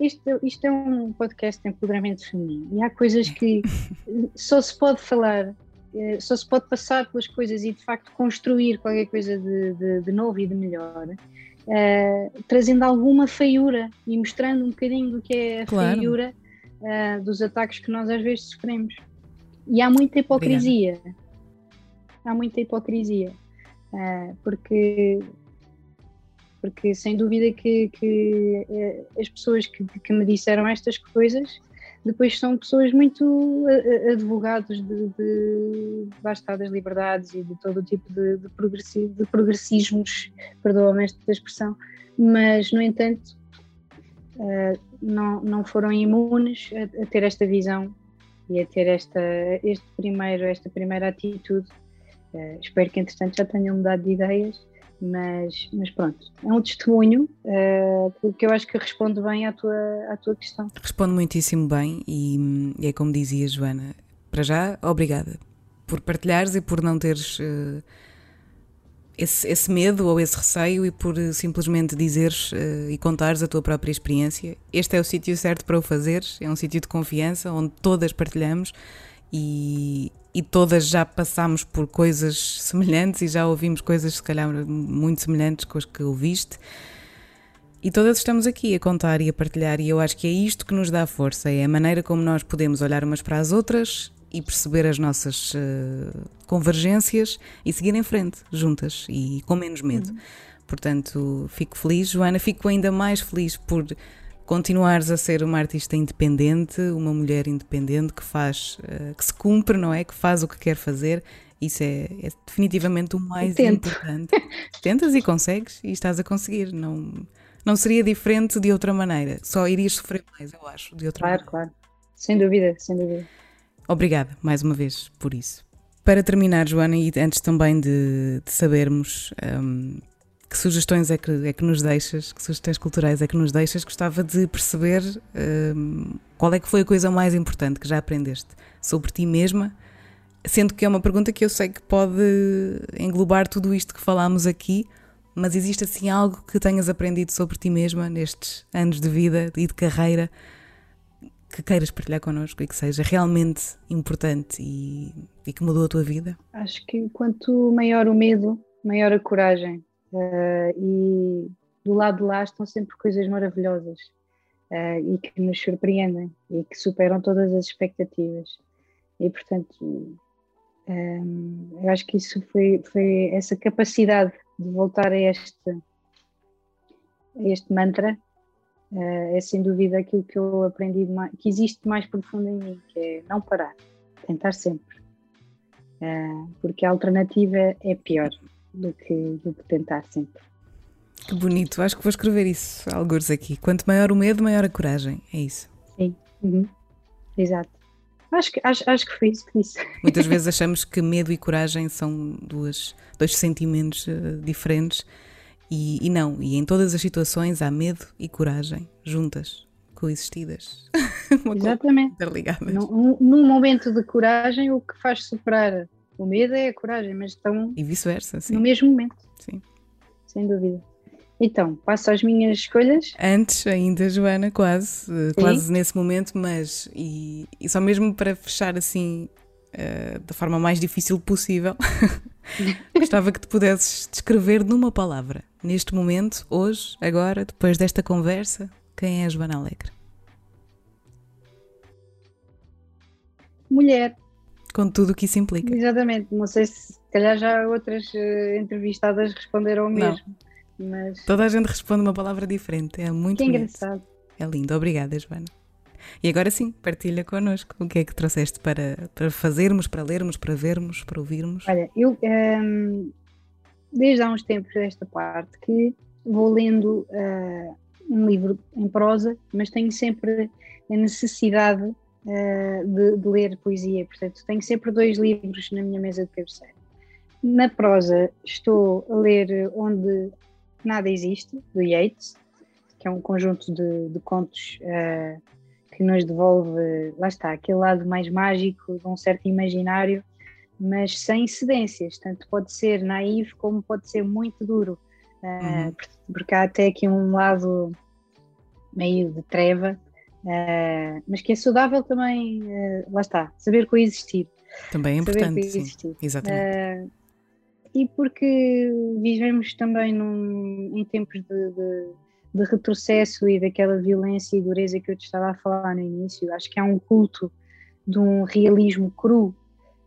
[SPEAKER 2] isto, isto é um podcast de empoderamento feminino e há coisas que só se pode falar, eh, só se pode passar pelas coisas e de facto construir qualquer coisa de, de, de novo e de melhor, uh, trazendo alguma feiura e mostrando um bocadinho do que é a claro. feiura uh, dos ataques que nós às vezes sofremos. E há muita hipocrisia. Obrigada. Há muita hipocrisia. Uh, porque porque sem dúvida que, que uh, as pessoas que, que, me disseram estas coisas depois são pessoas muito advogados de, de basta das liberdades e de todo o tipo de, de, progressi, de progressismos, perdoa-me esta expressão, mas no entanto não, não foram imunes a, a, ter esta visão e a ter esta, este primeiro, esta primeira atitude. Espero que, entretanto, já tenham mudado de ideias, mas, mas pronto, é um testemunho uh, eu acho que responde bem à tua, à tua questão.
[SPEAKER 1] Responde muitíssimo bem e, e é como dizia Joana, para já, obrigada por partilhares e por não teres. Uh, esse, esse, medo ou esse receio e por simplesmente dizeres uh, e contares a tua própria experiência. Este é o sítio certo para o fazeres, é um sítio de confiança onde todas partilhamos e, e todas já passámos por coisas semelhantes e já ouvimos coisas, se calhar, muito semelhantes com as que ouviste. E todas estamos aqui a contar e a partilhar, e eu acho que é isto que nos dá força: é a maneira como nós podemos olhar umas para as outras e perceber as nossas uh, convergências e seguir em frente, juntas e com menos medo. Uhum. Portanto, fico feliz, Joana, fico ainda mais feliz por continuares a ser uma artista independente, uma mulher independente que faz, uh, que se cumpre, não é? Que faz o que quer fazer. Isso é, é definitivamente o mais importante. Tentas e consegues e estás a conseguir. Não, não seria diferente de outra maneira. Só irias sofrer mais, eu acho, de outra
[SPEAKER 2] claro,
[SPEAKER 1] maneira.
[SPEAKER 2] Claro, claro. Sem dúvida, sem dúvida.
[SPEAKER 1] Obrigada mais uma vez por isso. Para terminar, Joana, e antes também de, de sabermos um, que sugestões é que, é que nos deixas, que sugestões culturais é que nos deixas, gostava de perceber um, qual é que foi a coisa mais importante que já aprendeste sobre ti mesma, sendo que é uma pergunta que eu sei que pode englobar tudo isto que falámos aqui, mas existe assim algo que tenhas aprendido sobre ti mesma nestes anos de vida e de carreira que queiras partilhar connosco e que seja realmente importante e, e que mudou a tua vida?
[SPEAKER 2] Acho que quanto maior o medo, maior a coragem. Uh, e do lado de lá estão sempre coisas maravilhosas uh, e que nos surpreendem e que superam todas as expectativas. E portanto, um, ehm, eu acho que isso foi, foi essa capacidade de voltar a este, a este mantra Uh, é sem dúvida aquilo que eu aprendi, mais, que existe mais profundo em mim, que é não parar, tentar sempre. Porque a alternativa é pior do que, do que tentar sempre.
[SPEAKER 1] Que bonito, acho que vou escrever isso, alguns aqui. Quanto maior o medo, maior a coragem, é isso.
[SPEAKER 2] Sim, uhum. exato. Acho que, acho, acho que foi isso que disse.
[SPEAKER 1] Muitas vezes achamos que medo e coragem são duas, dois sentimentos uh, diferentes e, e, não, e em todas as situações há medo e coragem juntas, coexistidas.
[SPEAKER 2] Exatamente. Interligadas. Num, num momento de coragem, o que faz superar o medo é a coragem, mas estão.
[SPEAKER 1] E vice-versa, sim.
[SPEAKER 2] No mesmo momento.
[SPEAKER 1] Sim.
[SPEAKER 2] Sem dúvida. Então, passo às minhas escolhas?
[SPEAKER 1] Antes ainda, Joana, quase, eh, Sim. quase nesse momento, mas e, e, só mesmo para fechar assim uh, da forma mais difícil possível, gostava que te pudesses descrever numa palavra, neste momento, hoje, agora, depois desta conversa, quem é a Joana Alegre?
[SPEAKER 2] Mulher.
[SPEAKER 1] Com tudo o que isso implica.
[SPEAKER 2] Exatamente, não sei se, se calhar já outras uh, entrevistadas responderam o mesmo. Não. Mas...
[SPEAKER 1] Toda a gente responde uma palavra diferente, é muito
[SPEAKER 2] que engraçado.
[SPEAKER 1] É lindo, obrigada, Joana. E agora sim, partilha connosco o que é que trouxeste para, para fazermos, para lermos, para vermos, para ouvirmos.
[SPEAKER 2] Olha, eu um, desde há uns tempos esta parte que vou lendo uh, um livro em prosa, mas tenho sempre a necessidade uh, de, de, ler poesia, portanto tenho sempre dois livros na minha mesa de cabeceira. Na prosa estou a ler Onde Nada Existe, do Yeats, que é um conjunto de, de contos uh, que nos devolve, lá está, aquele lado mais mágico de um certo imaginário, mas sem cedências, tanto pode ser naif como pode ser muito duro, uh, uhum. porque há até aqui um lado meio de treva, uh, mas que é saudável também, lá está, saber coexistir.
[SPEAKER 1] Também é importante, sim, exatamente
[SPEAKER 2] e porque vivemos também num, em tempos de, de, de, retrocesso e daquela violência e dureza que eu te estava a falar no início. Acho que há um culto de um realismo cru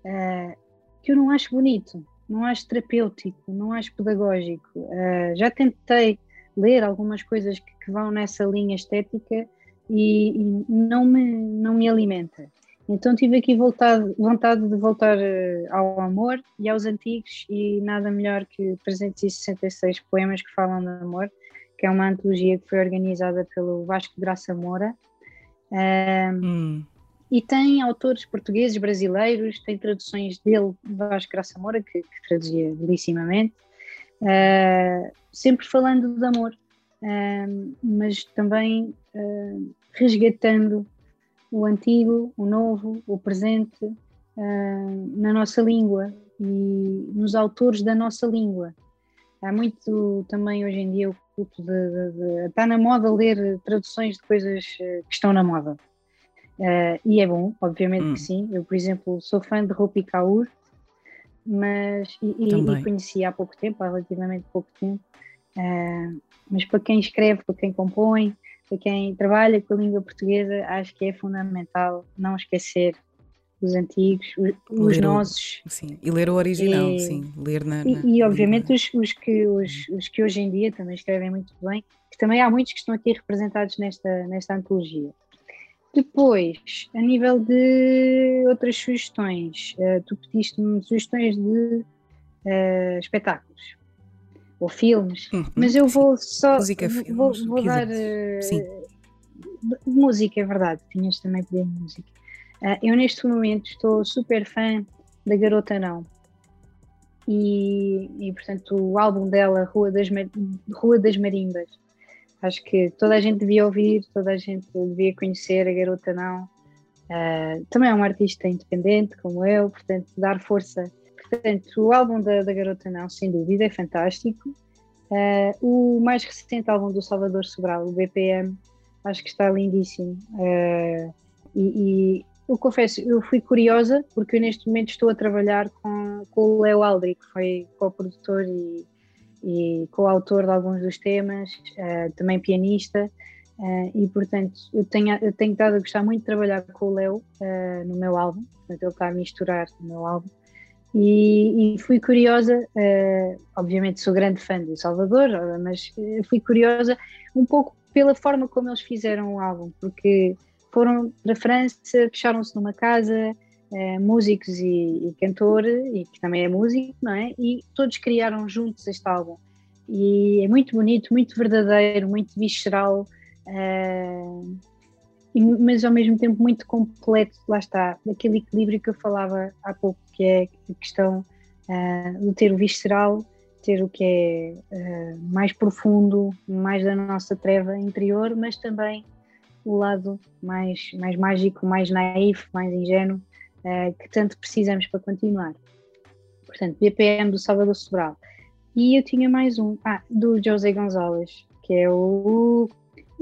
[SPEAKER 2] uh, que eu não acho bonito, não acho terapêutico, não acho pedagógico. Uh, já tentei ler algumas coisas que, que vão nessa linha estética e, e, não, me, não me alimenta. Então tive aqui voltado, vontade de voltar uh, ao amor e aos antigos e nada melhor que 366 poemas que falam de amor, que é uma antologia que foi organizada pelo Vasco Graça Moura. Uh, hum. E tem autores portugueses, brasileiros, tem traduções dele, Vasco Graça Moura, que, que traduzia belíssimamente, uh, sempre falando de amor, mas também resgatando o antigo, o novo, o presente uh, na nossa língua e nos autores da nossa língua. Há muito também hoje em dia o culto de, de, de está na moda ler traduções de coisas ah, que estão na moda. Uh, e é bom, obviamente hum. que sim. Eu, por exemplo, sou fã de Rupi Kaur, mas e, e, conheci há pouco tempo, há relativamente pouco tempo. Uh, mas para quem escreve, para quem compõe, para quem trabalha com a língua portuguesa, acho que é fundamental não esquecer os antigos, os, os nossos.
[SPEAKER 1] O, sim, e ler o original, sim, ler na.
[SPEAKER 2] na e, e obviamente os, os, que, os, os que hoje em dia também escrevem muito bem, que também há muitos que estão aqui representados nesta, nesta antologia. Depois, a nível de outras sugestões, uh, tu pediste-me sugestões de uh, espetáculos ou filmes, uhum, mas eu vou só música, filmes, vou, vou dar uh, música, é verdade, tinhas também pedido música. Uh, eu neste momento estou super fã da Garota Não. E, e portanto o álbum dela, Rua das, Rua das Marimbas, acho que toda a gente devia ouvir, toda a gente devia conhecer a Garota Não. Uh, também é uma artista independente como eu, portanto, dar força Portanto, o álbum da, da Garota Não, sem dúvida, é fantástico. Uh, o mais recente álbum do Salvador Sobral, o BPM, acho que está lindíssimo. Uh, e, e, eu confesso, eu fui curiosa porque eu neste momento estou a trabalhar com, com o Leo Aldri, que foi co-produtor e, e co-autor de alguns dos temas, uh, também pianista. e portanto, eu tenho, eu tenho estado a gostar muito de trabalhar com o Leo no meu álbum, portanto, ele está a misturar o meu álbum. E, e, fui curiosa, uh, obviamente sou grande fã do Salvador, mas uh, fui curiosa um pouco pela forma como eles fizeram o álbum, porque foram para a França, fecharam-se numa casa, uh, músicos e, e, cantor, e que também é músico, não é? E todos criaram juntos este álbum. E é muito bonito, muito verdadeiro, muito visceral. Uh, mas ao mesmo tempo muito completo, lá está, daquele equilíbrio que eu falava há pouco, que é a questão uh, de ter o visceral, ter o que é uh, mais profundo, mais da nossa treva interior, mas também o lado mais, mais mágico, mais naif, mais ingênuo, uh, que tanto precisamos para continuar. Portanto, BPM do Salvador Sobral. e eu tinha mais um, ah, do José Gonzalez, que é o.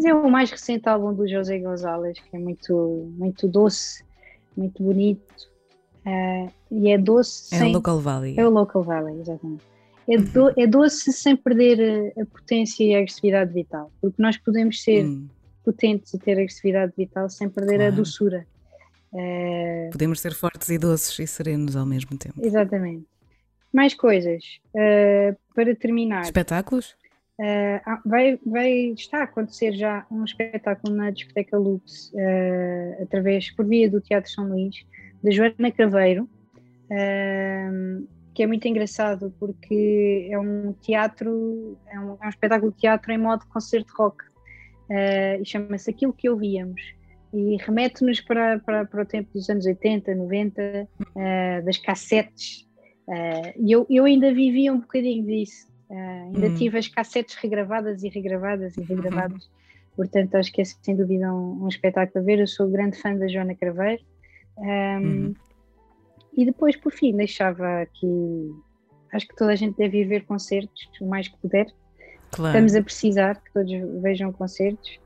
[SPEAKER 2] é o mais recente álbum do José Gonzalez, que é muito, muito doce, muito bonito. Uh, e é doce.
[SPEAKER 1] É
[SPEAKER 2] sem...
[SPEAKER 1] o Local Valley.
[SPEAKER 2] É o Local Valley, exatamente. É, do, uhum. é doce sem perder a, a, potência e a agressividade vital, porque nós podemos ser hum. potentes e ter agressividade vital sem perder claro. a doçura.
[SPEAKER 1] Uh, podemos ser fortes e doces e serenos ao mesmo tempo.
[SPEAKER 2] Exatamente. Mais coisas. Uh, para terminar.
[SPEAKER 1] Espetáculos?
[SPEAKER 2] Uh, vai, vai, está a acontecer já um espetáculo na discoteca Lux, uh, através, por via do Teatro São Luís, da Joana Craveiro, que é muito engraçado porque é um teatro, é um, é um espetáculo de teatro em modo concerto rock, e chama-se Aquilo que Ouvíamos e remete-nos para, para, para o tempo dos anos 80, 90, uh, das cassetes. Uh, e eu, eu ainda vivia um bocadinho disso. Uh, ainda uhum. tive as cassetes regravadas e regravadas e regravadas. Uhum. Portanto, acho que é sem dúvida um, um, espetáculo a ver. Eu sou grande fã da Joana Craveiro. Um, uhum. E depois, por fim, deixava aqui. Acho que toda a gente deve ir ver concertos, o mais que puder. Claro. Estamos a precisar que todos vejam concertos.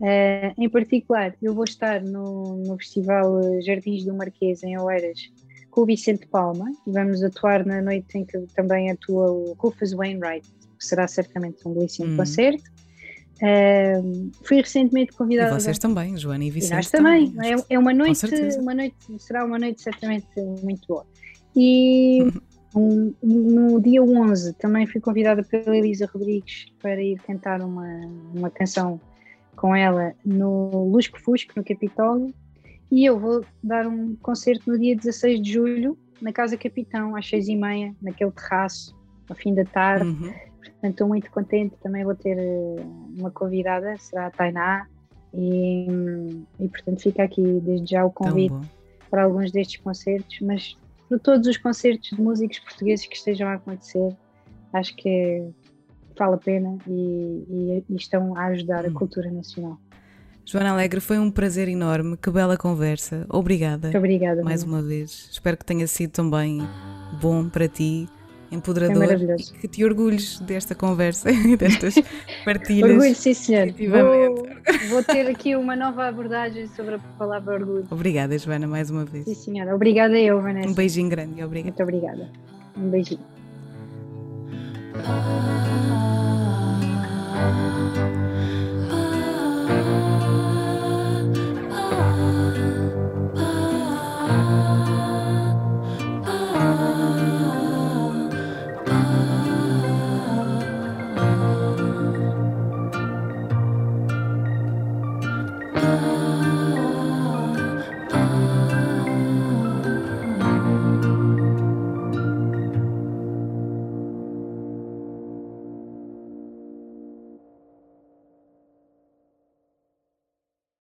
[SPEAKER 2] Uh, em particular, eu vou estar no, no Festival Jardins do Marquês, em Oeiras, com o Vicente Palma, e vamos atuar na noite em que também atua o Rufus Wainwright, que será certamente um belíssimo hum. concerto. Uh, fui recentemente convidada.
[SPEAKER 1] E vocês também, Joana e Vicente. E
[SPEAKER 2] nós também. também. É, é, uma noite, uma noite, será uma noite certamente muito boa. E um, no dia 11 também fui convidada pela Elisa Rodrigues para ir cantar uma, uma canção com ela no Lusco Fusco, no Capitólio, e eu vou dar um concerto no dia 16 de julho, na Casa Capitão, às seis e meia, naquele terraço, ao fim da tarde. Uhum. Portanto, estou muito contente. Também vou ter eh, uma convidada, será a Tainá, e, e portanto fica aqui desde já o convite para alguns destes concertos, mas para todos os concertos de músicos portugueses que estejam a acontecer, acho que vale a pena e, e, e estão a ajudar a hum. cultura nacional.
[SPEAKER 1] Joana Alegre, foi um prazer enorme, que bela conversa. Obrigada.
[SPEAKER 2] Muito obrigada.
[SPEAKER 1] Mais uma vez. Espero que tenha sido também bom para ti, empoderador é e que te orgulhes desta conversa e destas partilhas.
[SPEAKER 2] orgulho, sim, senhor. Vou, vou, ter aqui uma nova abordagem sobre a palavra orgulho.
[SPEAKER 1] Obrigada, Joana, mais uma vez.
[SPEAKER 2] Sim, senhora. Obrigada eu, Vanessa.
[SPEAKER 1] Um beijinho grande. Obrigada.
[SPEAKER 2] Muito obrigada. Um beijinho. You.